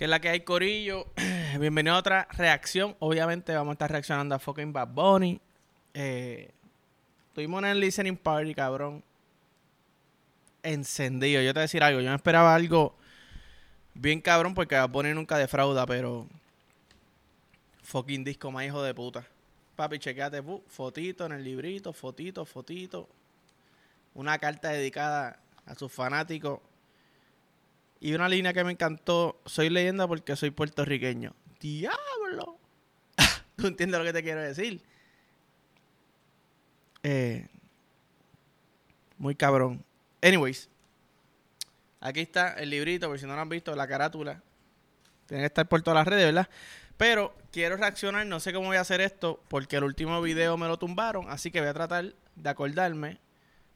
Que es la que hay, Corillo. Bienvenido a otra reacción. Obviamente vamos a estar reaccionando a fucking Bad Bunny. Eh, estuvimos en el listening party, cabrón. Encendido. Yo te voy a decir algo. Yo me esperaba algo bien cabrón porque Bad Bunny nunca defrauda, pero... Fucking disco más hijo de puta. Papi, chequeate, fotito en el librito, fotito, fotito. Una carta dedicada a sus fanáticos. Y una línea que me encantó, soy leyenda porque soy puertorriqueño. ¡Diablo! ¿Tú entiendes lo que te quiero decir? Eh, muy cabrón. Anyways, aquí está el librito, por si no lo han visto, la carátula. Tiene que estar por todas las redes, ¿verdad? Pero quiero reaccionar, no sé cómo voy a hacer esto, porque el último video me lo tumbaron, así que voy a tratar de acordarme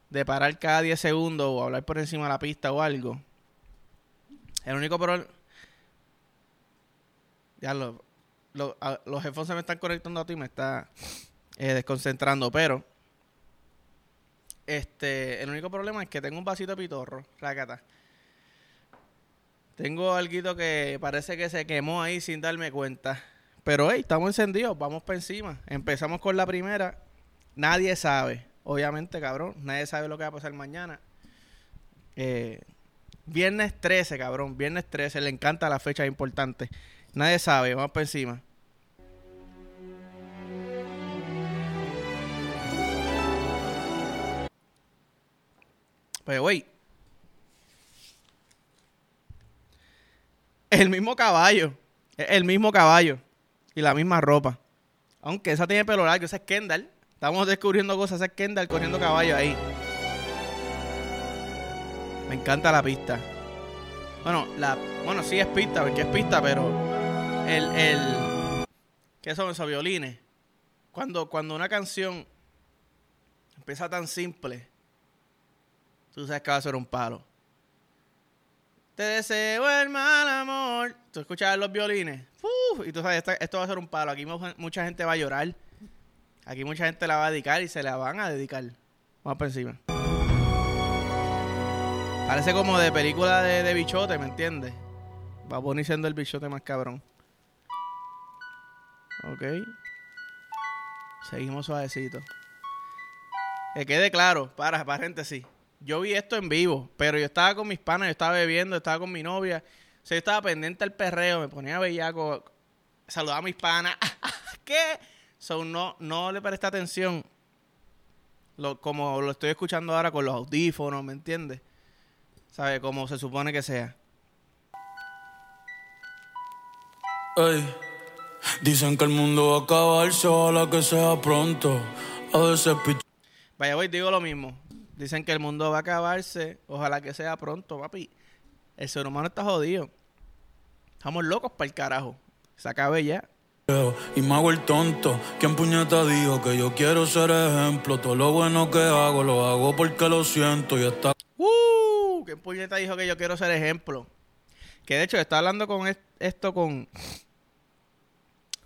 de parar cada 10 segundos o hablar por encima de la pista o algo. El único problema... Ya lo, los headphones se me están conectando a ti me está eh, desconcentrando, pero... Este, el único problema es que tengo un vasito de pitorro, rácata. Tengo algo que parece que se quemó ahí sin darme cuenta. Pero hey, estamos encendidos, vamos para encima. Empezamos con la primera. Nadie sabe, obviamente, cabrón. Nadie sabe lo que va a pasar mañana. Eh, viernes 13, cabrón. Viernes 13, le encanta la fecha importante. Nadie sabe, vamos para encima. Pues, güey. El mismo caballo. Es El mismo caballo. Y la misma ropa. Aunque esa tiene pelo largo, esa es Kendall. Estamos descubriendo cosas, esa es Kendall corriendo caballo ahí. Me encanta la pista. Bueno, la, bueno, sí es pista, porque es pista, pero el, el, ¿qué son esos violines? Cuando, cuando una canción empieza tan simple, tú sabes que va a ser un palo. Te deseo el mal amor. Tú escuchas los violines. Uf, y tú sabes, esto va a ser un palo. Aquí mu- mucha gente va a llorar. Aquí mucha gente la va a dedicar y se la van a dedicar. Vamos por encima. Parece como de película de, bichote, ¿me entiendes? Va Bunny siendo el bichote más cabrón. Ok. Seguimos suavecito. Que quede claro, para, paréntesis. Yo vi esto en vivo, pero yo estaba con mis panas, yo estaba bebiendo, estaba con mi novia. O sea, yo estaba pendiente al perreo, me ponía bellaco, saludaba a mis panas. ¿Qué? So, no, no le presté atención. Como lo estoy escuchando ahora con los audífonos, ¿me entiendes? ¿Sabe? Como se supone que sea. Ey, dicen que el mundo va a acabarse, ojalá que sea pronto. A veces Vaya, voy, digo lo mismo. Dicen que el mundo va a acabarse. Ojalá que sea pronto, papi. El ser humano está jodido. Estamos locos para el carajo. Se acabe ya. y me hago el tonto. ¿Quién puñeta dijo que yo quiero ser ejemplo? Todo lo bueno que hago lo hago porque lo siento y está ¡Uh! ¿Qué puñeta dijo que yo quiero ser ejemplo? Que de hecho, estaba hablando con es- esto con.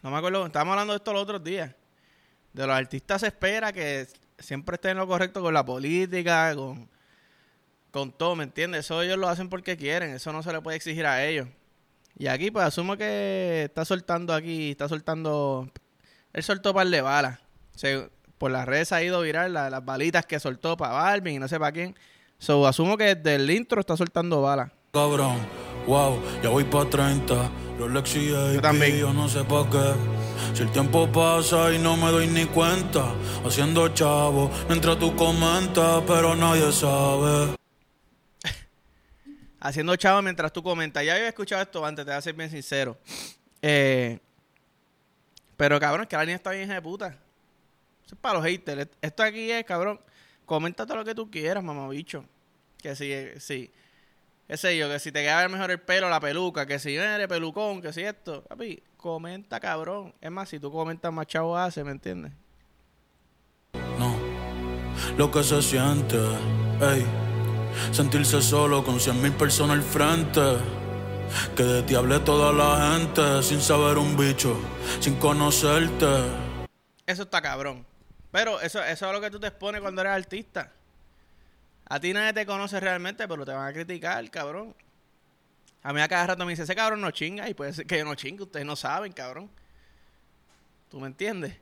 No me acuerdo, estábamos hablando de esto los otros días. De los artistas se espera que siempre estén en lo correcto con la política, con, con todo, ¿me entiendes? Eso ellos lo hacen porque quieren, eso no se le puede exigir a ellos. Y aquí, pues asumo que está soltando aquí, está soltando. Él soltó par de balas. Se- por las redes ha ido viral la- las balitas que soltó para Balvin y no sé para quién. So, asumo que desde el intro está soltando balas. cabrón. Wow, ya voy pa' 30. Rolex y AP, también. yo no sé pa' qué. Si el tiempo pasa y no me doy ni cuenta. Haciendo chavo mientras tú comentas, pero nadie sabe. Haciendo chavo mientras tú comentas. Ya había escuchado esto antes, te voy a ser bien sincero. Eh, pero cabrón, es que la línea está bien hija de puta. Eso es para los haters. Esto aquí es, cabrón. Comenta todo lo que tú quieras, mamabicho. Que si, si, qué sé yo, que si te queda mejor el pelo, la peluca, que si eres pelucón, que si esto. Papi, comenta, cabrón. Es más, si tú comentas, más chavo hace, ¿me entiendes? No, lo que se siente, ey, sentirse solo con cien mil personas al frente. Que de ti hable toda la gente sin saber un bicho, sin conocerte. Eso está cabrón. Pero eso, eso es lo que tú te expones cuando eres artista. A ti nadie te conoce realmente, pero te van a criticar, cabrón. A mí a cada rato me dice, ese cabrón no chinga. Y puede ser que yo no chingue, ustedes no saben, cabrón. ¿Tú me entiendes?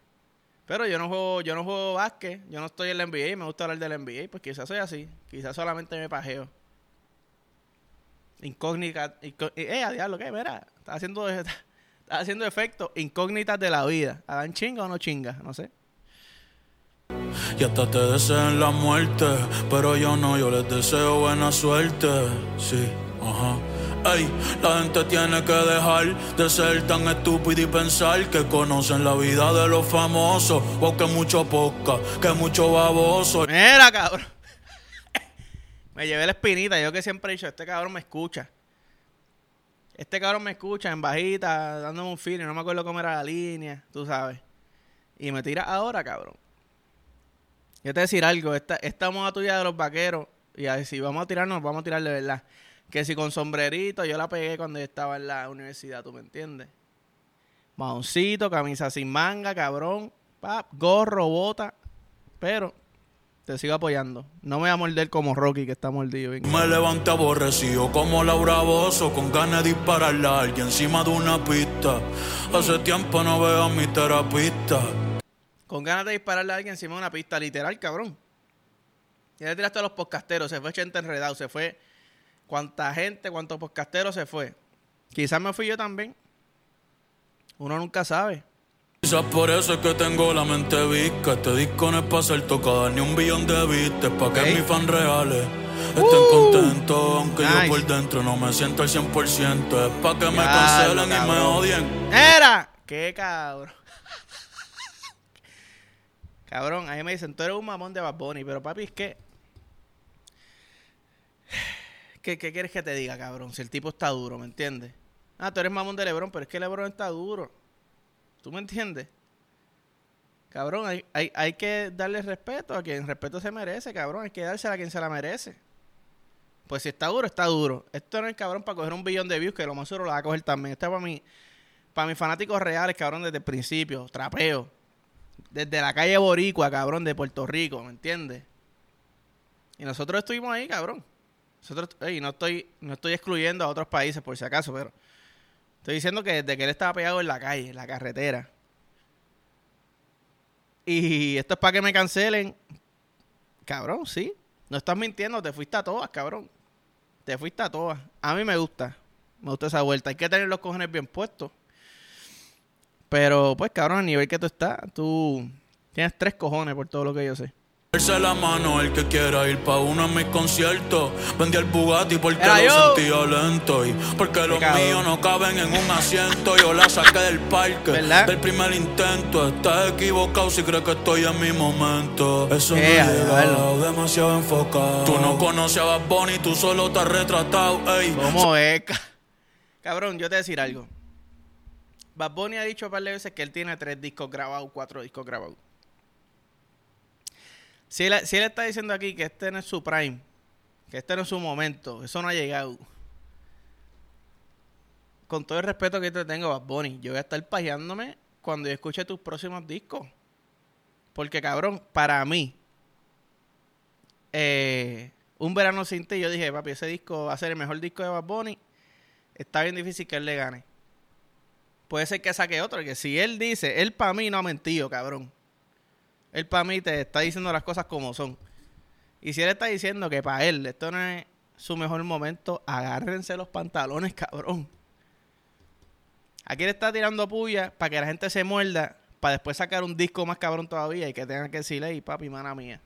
Pero yo no juego, yo no juego básquet, yo no estoy en la NBA y me gusta hablar del NBA, pues quizás soy así, quizás solamente me pajeo. Incógnita, eh, a diablo, ¿qué? Mira, está haciendo, está haciendo efecto, incógnitas de la vida. ¿Hagan chinga o no chinga? No sé. Y hasta te desean la muerte, pero yo no, yo les deseo buena suerte. Sí, ajá. Ey, la gente tiene que dejar de ser tan estúpido y pensar que conocen la vida de los famosos. O que mucho poca, que mucho baboso. Mira, cabrón. me llevé la espinita. Yo que siempre he dicho, este cabrón me escucha. Este cabrón me escucha en bajita, dándome un feeling. No me acuerdo cómo era la línea, tú sabes. Y me tira ahora, cabrón. Yo te decir algo. Esta, esta moda tuya de los vaqueros. Y a si vamos a tirarnos, vamos a tirar de verdad. Que si con sombrerito, yo la pegué cuando yo estaba en la universidad, ¿tú me entiendes? Maoncito, camisa sin manga, cabrón, pap, gorro, bota, pero te sigo apoyando. No me voy a morder como Rocky, que está mordido. Me levanté aborrecido como Laura Bozo, con ganas de dispararle a alguien encima de una pista. Hace tiempo no veo a mi terapista. Con ganas de dispararle a alguien encima de una pista, literal, cabrón. Ya le tiraste a los podcasteros, se fue Chente enredado, se fue cuánta gente, cuántos podcasteros se fue. Quizás me fui yo también. Uno nunca sabe. Quizás por eso es que tengo la mente visca. Este disco no es para ser tocado ni un billón de vistas. Para que mis fans reales estén uh. contentos. Aunque yo por dentro no me siento al 100%. Es para que me cancelen y me odien. ¡Era! ¡Qué cabrón! Cabrón, ahí me dicen, tú eres un mamón de Bad Bunny. Pero papi, es que ¿Qué, quieres que te diga, cabrón? Si el tipo está duro, ¿me entiendes? Ah, tú eres mamón de Lebron, pero es que Lebron está duro. ¿Tú me entiendes? Cabrón, hay que darle respeto a quien respeto se merece, cabrón. Hay que dársela a quien se la merece. Pues si está duro, está duro. Esto no es cabrón para coger un billón de views, que lo más seguro lo va a coger también. Esto es para, mí, para mis fanáticos reales, cabrón, desde el principio. Trapeo. Desde la calle Boricua, cabrón, de Puerto Rico, ¿me entiendes? Y nosotros estuvimos ahí, cabrón. Nosotros, no estoy, no estoy excluyendo a otros países por si acaso, pero estoy diciendo que desde que él estaba pegado en la calle, en la carretera. Y esto es para que me cancelen. Cabrón, sí. No estás mintiendo, te fuiste a todas, cabrón. Te fuiste a todas. A mí me gusta. Me gusta esa vuelta. Hay que tener los cojones bien puestos. Pero, pues, cabrón, a nivel que tú estás, tú tienes tres cojones por todo lo que yo sé la mano el que quiera ir pa' uno de mis conciertos. Vendí el Bugatti porque lo sentía lento y porque los míos no caben en un asiento. Yo la saqué del parque del primer intento. Estás equivocado si crees que estoy en mi momento. Eso no es demasiado enfocado. Tú no conoces a Bad Bunny, tú solo te has retratado. Ey. ¿Cómo es? Cabrón, yo te voy a decir algo. Bad Bunny ha dicho un par de veces que él tiene tres discos grabados, cuatro discos grabados. Si él, está diciendo aquí que este no es su prime, que este no es su momento, eso no ha llegado. Con todo el respeto que te tengo, Bad Bunny, yo voy a estar pajeándome cuando yo escuche tus próximos discos. Porque, cabrón, para mí, eh, un verano sin ti, yo dije, papi, ese disco va a ser el mejor disco de Bad Bunny. Está bien difícil que él le gane. Puede ser que saque otro, que si él dice, él para mí no ha mentido, cabrón. Él para mí te está diciendo las cosas como son. Y si él está diciendo que para él esto no es su mejor momento, agárrense los pantalones, cabrón. Aquí le está tirando puya para que la gente se muerda, para después sacar un disco más cabrón todavía y que tengan que decirle, y papi, mana mía.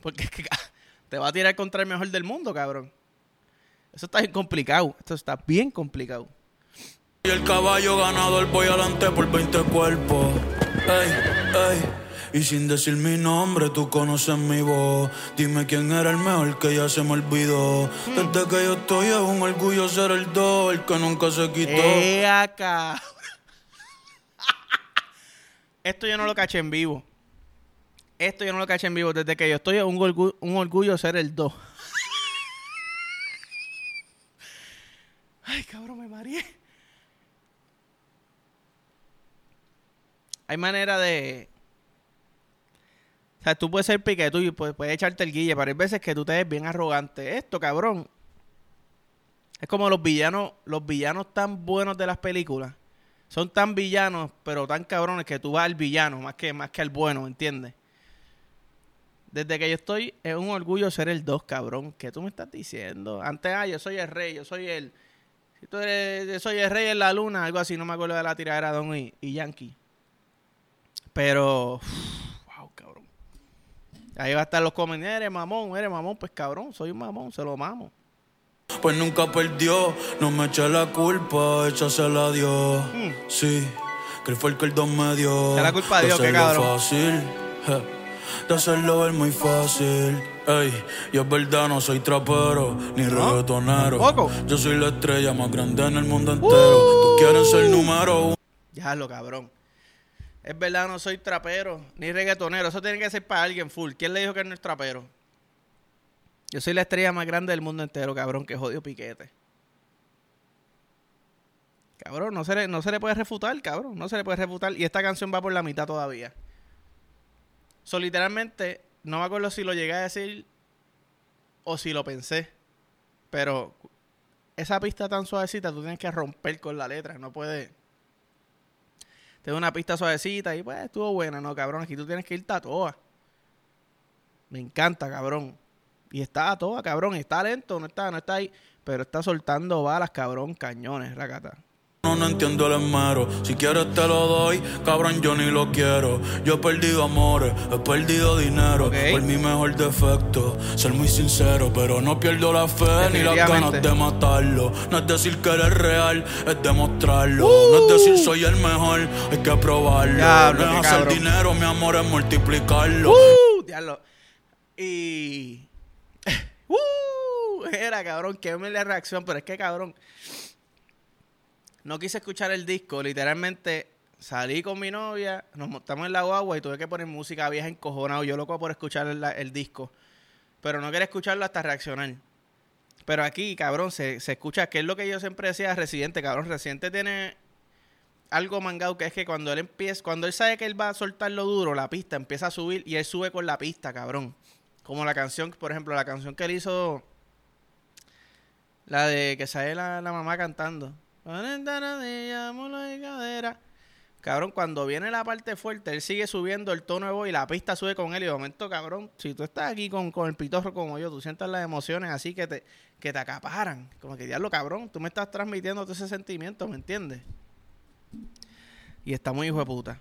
Porque es que te va a tirar contra el mejor del mundo, cabrón. Eso está bien complicado. Esto está bien complicado. Y el caballo ganador voy adelante por 20 cuerpos. Ey, ey. Y sin decir mi nombre, tú conoces mi voz. Dime quién era el mejor que ya se me olvidó. Desde que yo estoy es un orgullo ser el do, el que nunca se quitó. Eh, acá. Esto yo no lo caché en vivo. Esto yo no lo caché en vivo. Desde que yo estoy es un, orgullo, un orgullo ser el do. Ay, cabrón, me mareé. Hay manera de. O sea, tú puedes ser piqueto y puedes, echarte el guille, pero hay veces que tú te ves bien arrogante. Esto, cabrón. Es como los villanos, los villanos tan buenos de las películas. Son tan villanos, pero tan cabrones que tú vas al villano más que, más que al bueno, ¿entiendes? Desde que yo estoy, es un orgullo ser el 2, cabrón. ¿Qué tú me estás diciendo? Antes, ah, yo soy el rey, yo soy el... Si tú eres, yo soy el rey en la luna, algo así, no me acuerdo de la tiradera Don y, y Yankee. Pero... wow, cabrón. Ahí va a estar los comentarios, eres mamón, eres mamón. Pues cabrón, soy un mamón, se lo mamo. Pues nunca perdió, no me eché la culpa, échasela a Dios. Sí, que él fue el que el dos me dio. Es la culpa de Dios, qué hacerlo cabrón. fácil, je, de hacerlo es muy fácil. Ey, y es verdad, no soy trapero ni reggaetonero. tampoco. Yo soy la estrella más grande en el mundo entero. Tú quieres ser número uno. Ya lo cabrón. Es verdad, no soy trapero ni reggaetonero. Eso tiene que ser para alguien full. ¿Quién le dijo que no es trapero? Yo soy la estrella más grande del mundo entero, cabrón, que jodió piquete. Cabrón, no se, le, no se le puede refutar, cabrón. No se le puede refutar. Y esta canción va por la mitad todavía. So, literalmente, no me acuerdo si lo llegué a decir o si lo pensé. Pero esa pista tan suavecita, tú tienes que romper con la letra. No puedes. Te doy una pista suavecita y pues estuvo buena, no, cabrón. Aquí tú tienes que irte a toa. Me encanta, cabrón. Y está a toa, cabrón. Está lento, no está, no está ahí. Pero está soltando balas, cabrón, cañones, racata. No, no entiendo el esmero. Si quieres te lo doy, cabrón, yo ni lo quiero. Yo he perdido amores, he perdido dinero. Ok. Por mi mejor defecto, ser muy sincero, pero no pierdo la fe ni las ganas de matarlo. No es decir que eres real, es demostrarlo. Uh. No es decir soy el mejor, hay que probarlo. No es hacer dinero, mi amor, es multiplicarlo. ¡Uh! Diablo. Y. ¡Uh! Era, cabrón, que me la reacción, pero es que, cabrón. No quise escuchar el disco, literalmente salí con mi novia, nos montamos en la guagua y tuve que poner música vieja encojonado. Yo loco por escuchar el, disco, pero no quería escucharlo hasta reaccionar. Pero aquí, cabrón, se, se escucha, que es lo que yo siempre decía de Residente, cabrón. Residente tiene algo mangado que es que cuando él empieza, cuando él sabe que él va a soltar lo duro, la pista empieza a subir y él sube con la pista, cabrón. Como la canción, por ejemplo, la canción que él hizo, la de que sale la, la mamá cantando. Cabrón, cuando viene la parte fuerte, él sigue subiendo el tono de voz y la pista sube con él. Y de momento, cabrón, si tú estás aquí con, con el pitorro como yo, tú sientes las emociones así que te, que te acaparan. Como que diablo, cabrón, tú me estás transmitiendo todo ese sentimiento, ¿me entiendes? Y está muy hijo de puta.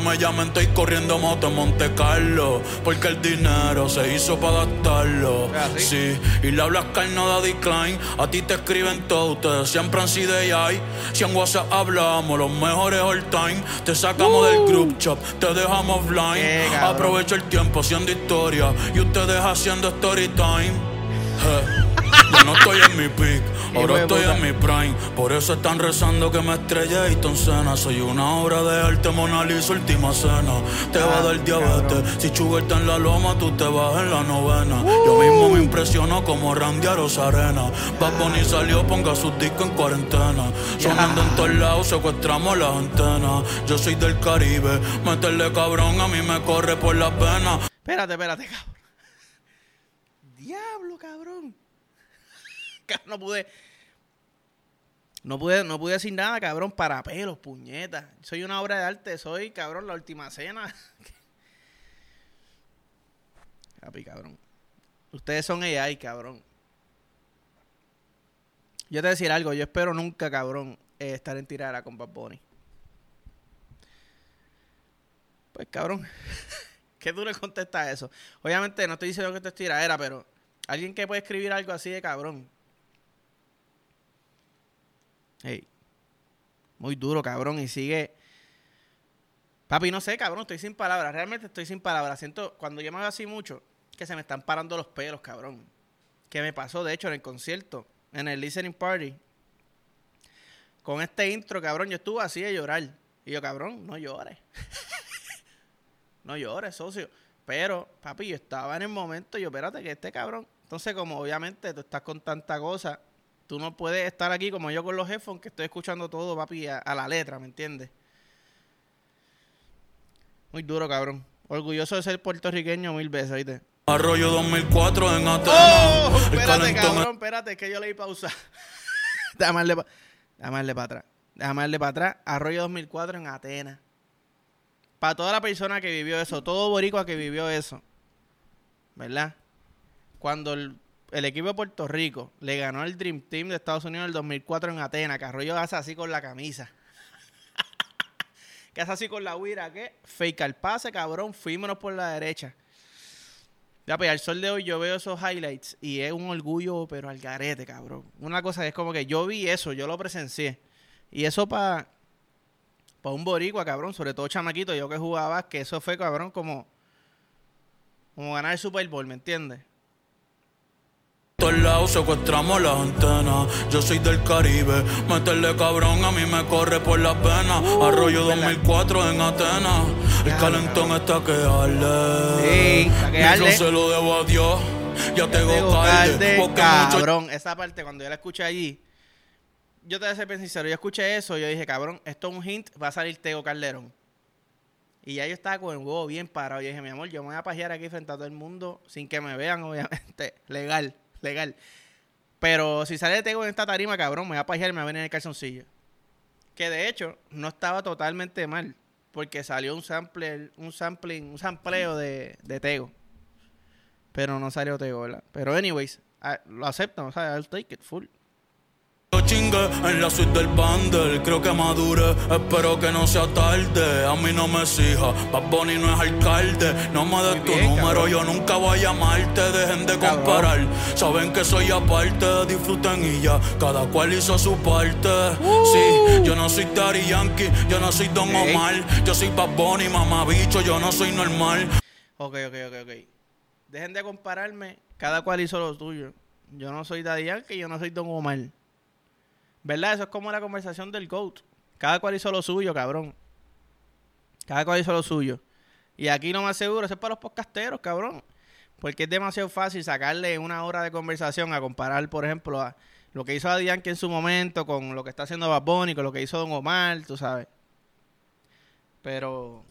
No me llamen, estoy corriendo moto en Monte Carlo. Porque el dinero se hizo para gastarlo. Ah, ¿sí? Y le hablas carno da decline. A ti te escriben todo, ustedes siempre han sido hay. Si en WhatsApp hablamos, los mejores all time. Te sacamos del group chat, te dejamos offline. Aprovecho el tiempo haciendo historia. Y ustedes haciendo story time. No estoy en mi peak, Hijo ahora estoy en mi prime. Por eso están rezando que me estrelle y Cena. Soy una obra de arte, Mona Lisa, última cena. Te va a dar diabetes. Si Sugar está en la loma, tú te vas en la novena. Yo mismo me impresiono como Randy a Rosarena. Bad Bunny salió, ponga sus discos en cuarentena. Sonando en todos lados, secuestramos las antenas. Yo soy del Caribe, meterle cabrón a mí me corre por las venas. Espérate, espérate, cabrón. Diablo, cabrón. No pude. No pude, no pude decir nada, cabrón, para pelos, puñetas. Soy una obra de arte, soy, cabrón, la última cena. Papi, cabrón. Ustedes son AI, cabrón. Yo te voy a decir algo, yo espero nunca, cabrón, eh, estar en tirada con Bad Bunny. Pues, cabrón. ¿Qué contestas a eso? Obviamente no estoy diciendo que esto es tiradera, pero alguien que puede escribir algo así de cabrón. Hey. Muy duro, cabrón. Y sigue. Papi, no sé, cabrón. Estoy sin palabras. Realmente estoy sin palabras. Siento, cuando yo me veo así mucho, que se me están parando los pelos, cabrón. Que me pasó, de hecho, en el concierto, en el listening party. Con este intro, cabrón, yo estuve así de llorar. Y yo, cabrón, no llores. No llores, socio. Pero, papi, yo estaba en el momento, yo, espérate, que este cabrón. Entonces, como obviamente tú estás con tanta cosa, tú no puedes estar aquí como yo con los headphones, que estoy escuchando todo, papi, a, a la letra, ¿me entiendes? Muy duro, cabrón. Orgulloso de ser puertorriqueño mil veces, ¿viste? Arroyo 2004 en Atenas. ¡Oh! Espérate, cabrón, espérate, es que yo le di pausa. Déjame darle, pa- déjame darle para atrás. Déjame darle para atrás. Arroyo 2004 en Atenas. Para toda la persona que vivió eso, todo boricua que vivió eso. ¿Verdad? Cuando el, el equipo de Puerto Rico le ganó al Dream Team de Estados Unidos en el 2004 en Atenas, que Arroyo hace así con la camisa. que hace así con la huira, ¿qué? Fake al pase, cabrón, fuímonos por la derecha. Ya, pues al sol de hoy yo veo esos highlights y es un orgullo, pero al garete, cabrón. Una cosa es como que yo vi eso, yo lo presencié. Y eso para pa un boricua, cabrón, sobre todo chamaquito, yo que jugaba, que eso fue, cabrón, como, como ganar el Super Bowl, ¿me entiendes? Todos lados secuestramos las antenas. Yo soy del Caribe, meterle cabrón a mí me corre por las venas. Arroyo 2004 en Atenas. El calentón está que arde. Sí, está que arde. se lo debo a Dios. Ya. Calde, Porque mucho cabrón, esa parte cuando yo la escuché allí, yo te voy a ser bien sincero, yo escuché eso y yo dije, cabrón, esto es un hint, va a salir Tego Calderón. Y ya yo estaba con el huevo bien parado. Yo dije, mi amor, yo me voy a pajear aquí frente a todo el mundo sin que me vean, obviamente. Legal, legal. Pero si sale Tego en esta tarima, cabrón, me voy a pajear me va a venir el calzoncillo. Que de hecho, no estaba totalmente mal. Porque salió un sampler, un sampling, un sampleo de, de Tego. Pero no salió Tego, ¿verdad? Pero anyways, ah, lo acepto, o sea, I'll take it full. Chingue en la suite del bundle. Creo que madure, espero que no sea tarde. A mí no me exija, Bad Bunny no es alcalde. No me des tu bien, número, cabrón. yo nunca voy a llamarte. Dejen de Cabrón. comparar. Saben que soy aparte, disfruten y ya. Cada cual hizo su parte. Sí, yo no soy Daddy Yankee, yo no soy Don. Omar. Yo soy Bad Bunny, mamá bicho, yo no soy normal. Ok, ok, ok, ok. Dejen de compararme. Cada cual hizo lo suyo. Yo no soy Daddy Yankee, yo no soy Don Omar. ¿Verdad? Eso es como la conversación del GOAT. Cada cual hizo lo suyo, cabrón. Cada cual hizo lo suyo. Y aquí no me aseguro, eso es para los podcasteros, cabrón. Porque es demasiado fácil sacarle una hora de conversación a comparar, por ejemplo, a lo que hizo Daddy Yankee en su momento con lo que está haciendo Bad Bunny, con lo que hizo Don Omar, tú sabes. Pero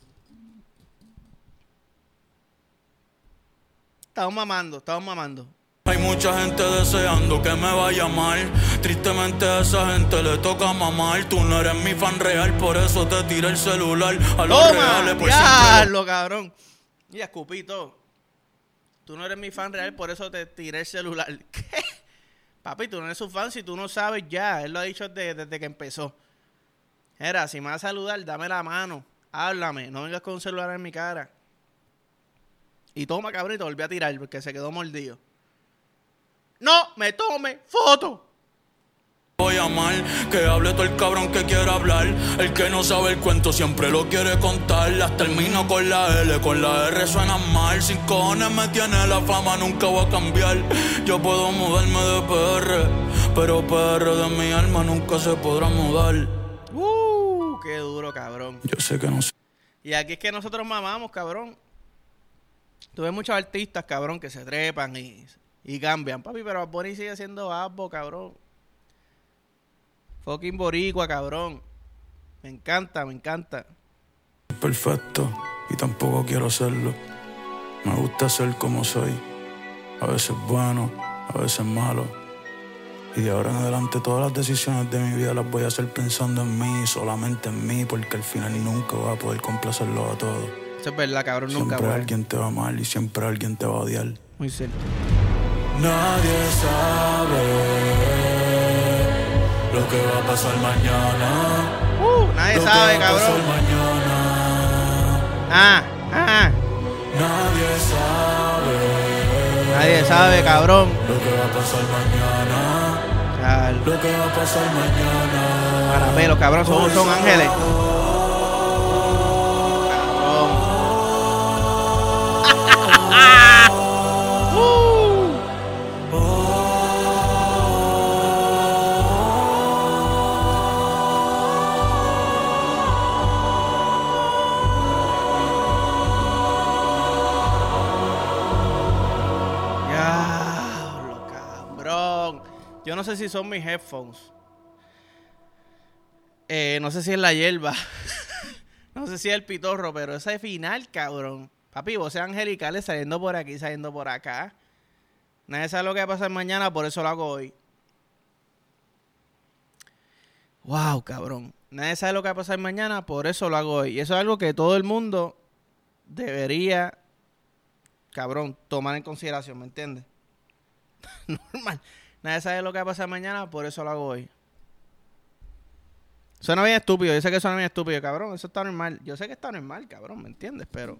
Estamos mamando, estamos mamando. Hay mucha gente deseando que me vaya mal. Tristemente a esa gente le toca mamar. Tú no eres mi fan real, por eso te tiré el celular. A los ¡Toma! reales, por siempre. ¡Diablo, cabrón! Y escupí todo. Tú no eres mi fan real, por eso te tiré el celular. ¿Qué? Papi, tú no eres su fan si tú no sabes ya. Él lo ha dicho desde, desde que empezó. Era, si me vas a saludar, dame la mano. Háblame. No vengas con un celular en mi cara. Y toma, cabrón, y te volví a tirar porque se quedó mordido. ¡No me tome foto! Voy a amar, que hable todo el cabrón que quiera hablar. El que no sabe el cuento siempre lo quiere contar. Las termino con la L, con la R suenan mal. Sin cojones me tiene la fama, nunca voy a cambiar. Yo puedo mudarme de PR, pero PR de mi alma nunca se podrá mudar. ¡Uh! ¡Qué duro, cabrón! Yo sé que no sé. Y aquí es que nosotros mamamos, cabrón. Tú ves muchos artistas, cabrón, que se trepan y, y cambian, papi, pero Bad Bunny sigue siendo Abbo, cabrón. Fucking boricua, cabrón. Me encanta, me encanta. perfecto y tampoco quiero serlo. Me gusta ser como soy. A veces bueno, a veces malo. Y de ahora en adelante todas las decisiones de mi vida las voy a hacer pensando en mí, solamente en mí, porque al final nunca voy a poder complacerlo a todos. Eso es verdad, cabrón, nunca, Siempre alguien te va a amar y siempre alguien te va a odiar. Muy cierto. Nadie sabe lo que va a pasar mañana. Uh, nadie Lo que sabe, va a pasar cabrón. mañana. Ah, ah. Nadie sabe Nadie sabe, cabrón. lo que va a pasar mañana. Chal. Lo que va a pasar mañana. Para pelos, cabrón, son, son ángeles. Si son mis headphones. Eh, no sé si es la hierba. no sé si es el pitorro, pero ese final, cabrón. Papi, voces angelicales saliendo por aquí, saliendo por acá. Nadie sabe lo que va a pasar mañana, por eso lo hago hoy. Wow, cabrón. Nadie sabe lo que va a pasar mañana, por eso lo hago hoy. Y eso es algo que todo el mundo debería, cabrón, tomar en consideración, ¿me entiendes? Normal. Nadie sabe lo que va a pasar mañana, por eso lo hago hoy. Suena bien estúpido, yo sé que suena bien estúpido, cabrón. Eso está normal. Yo sé que está normal, cabrón, ¿me entiendes? Pero.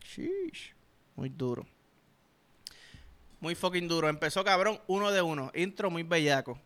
Sheesh. Muy duro. Muy fucking duro. Empezó, cabrón, uno de uno. Intro muy bellaco.